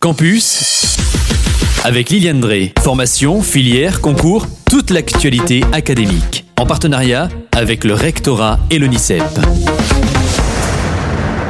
Campus avec Liliane Drey. Formation, filière, concours, toute l'actualité académique. En partenariat avec le rectorat et l'ONICEP.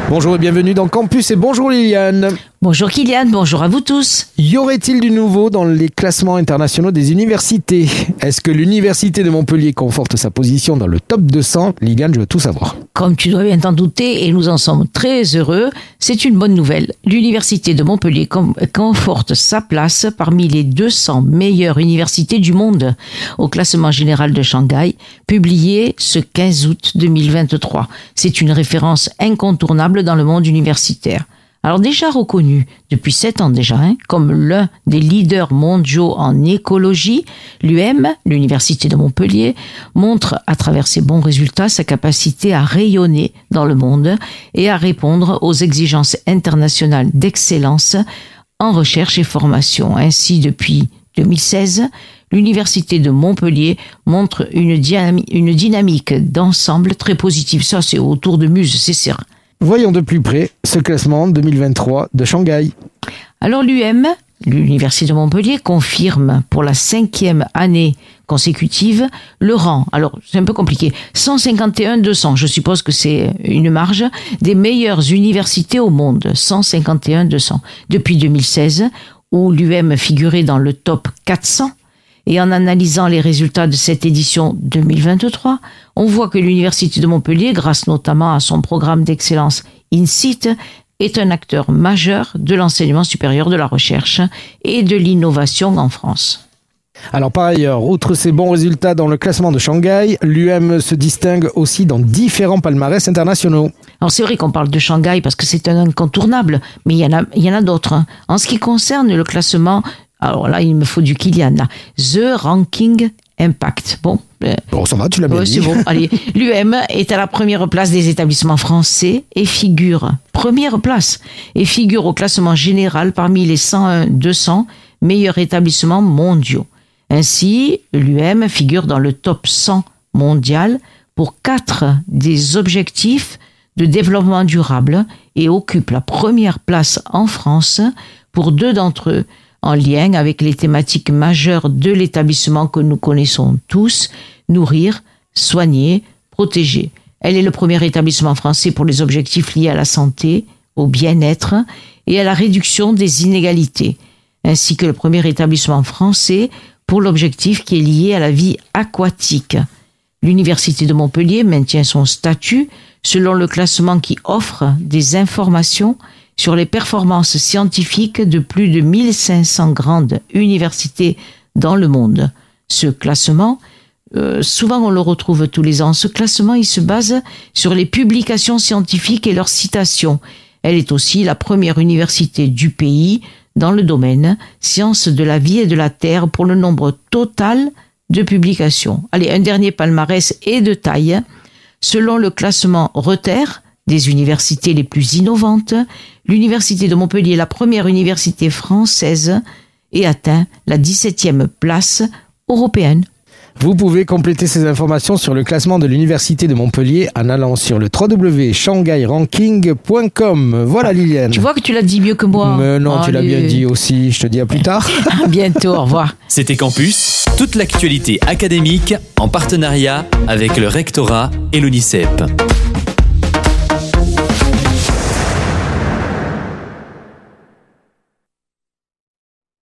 Bonjour et bienvenue dans Campus et bonjour Liliane. Bonjour Kylian, bonjour à vous tous. Y aurait-il du nouveau dans les classements internationaux des universités? Est-ce que l'université de Montpellier conforte sa position dans le top 200 Liliane, je veux tout savoir. Comme tu dois bien t'en douter, et nous en sommes très heureux, c'est une bonne nouvelle. L'université de Montpellier conforte sa place parmi les 200 meilleures universités du monde au classement général de Shanghai, publié ce 15 août 2023. C'est une référence incontournable dans le monde universitaire. Alors déjà reconnu depuis sept ans déjà hein, comme l'un des leaders mondiaux en écologie, l'UM, l'Université de Montpellier, montre à travers ses bons résultats sa capacité à rayonner dans le monde et à répondre aux exigences internationales d'excellence en recherche et formation. Ainsi, depuis 2016, l'Université de Montpellier montre une, dynamique d'ensemble très positive. Ça, c'est autour de Muse, c'est certain. Voyons de plus près ce classement 2023 de Shanghai. Alors l'UM, l'Université de Montpellier, confirme pour la cinquième année consécutive le rang. Alors c'est un peu compliqué. 151-200, je suppose que c'est une marge des meilleures universités au monde. 151-200. Depuis 2016, où l'UM figurait dans le top 400 et en analysant les résultats de cette édition 2023, on voit que l'Université de Montpellier, grâce notamment à son programme d'excellence INSIT, est un acteur majeur de l'enseignement supérieur de la recherche et de l'innovation en France. Alors par ailleurs, outre ses bons résultats dans le classement de Shanghai, l'UM se distingue aussi dans différents palmarès internationaux. Alors c'est vrai qu'on parle de Shanghai parce que c'est un incontournable, mais il y en a, il y en a d'autres. Hein. En ce qui concerne le classement alors là, il me faut du Kylian. The Ranking Impact. Bon. Euh, bon, ça va, tu l'as bien dit. Bon. Allez, l'UM est à la première place des établissements français et figure, première place, et figure au classement général parmi les 101 200 meilleurs établissements mondiaux. Ainsi, l'UM figure dans le top 100 mondial pour quatre des objectifs de développement durable et occupe la première place en France pour deux d'entre eux, en lien avec les thématiques majeures de l'établissement que nous connaissons tous, nourrir, soigner, protéger. Elle est le premier établissement français pour les objectifs liés à la santé, au bien-être et à la réduction des inégalités, ainsi que le premier établissement français pour l'objectif qui est lié à la vie aquatique. L'Université de Montpellier maintient son statut selon le classement qui offre des informations sur les performances scientifiques de plus de 1500 grandes universités dans le monde. Ce classement, euh, souvent on le retrouve tous les ans, ce classement il se base sur les publications scientifiques et leurs citations. Elle est aussi la première université du pays dans le domaine sciences de la vie et de la terre pour le nombre total de publications. Allez, un dernier palmarès est de taille. Selon le classement Reter, des universités les plus innovantes, l'Université de Montpellier est la première université française et atteint la 17e place européenne. Vous pouvez compléter ces informations sur le classement de l'Université de Montpellier en allant sur le www.shanghairanking.com. Voilà Liliane. Tu vois que tu l'as dit mieux que moi. Mais non, tu l'as bien dit aussi. Je te dis à plus tard. à bientôt, au revoir. C'était Campus, toute l'actualité académique en partenariat avec le rectorat et l'UNICEP.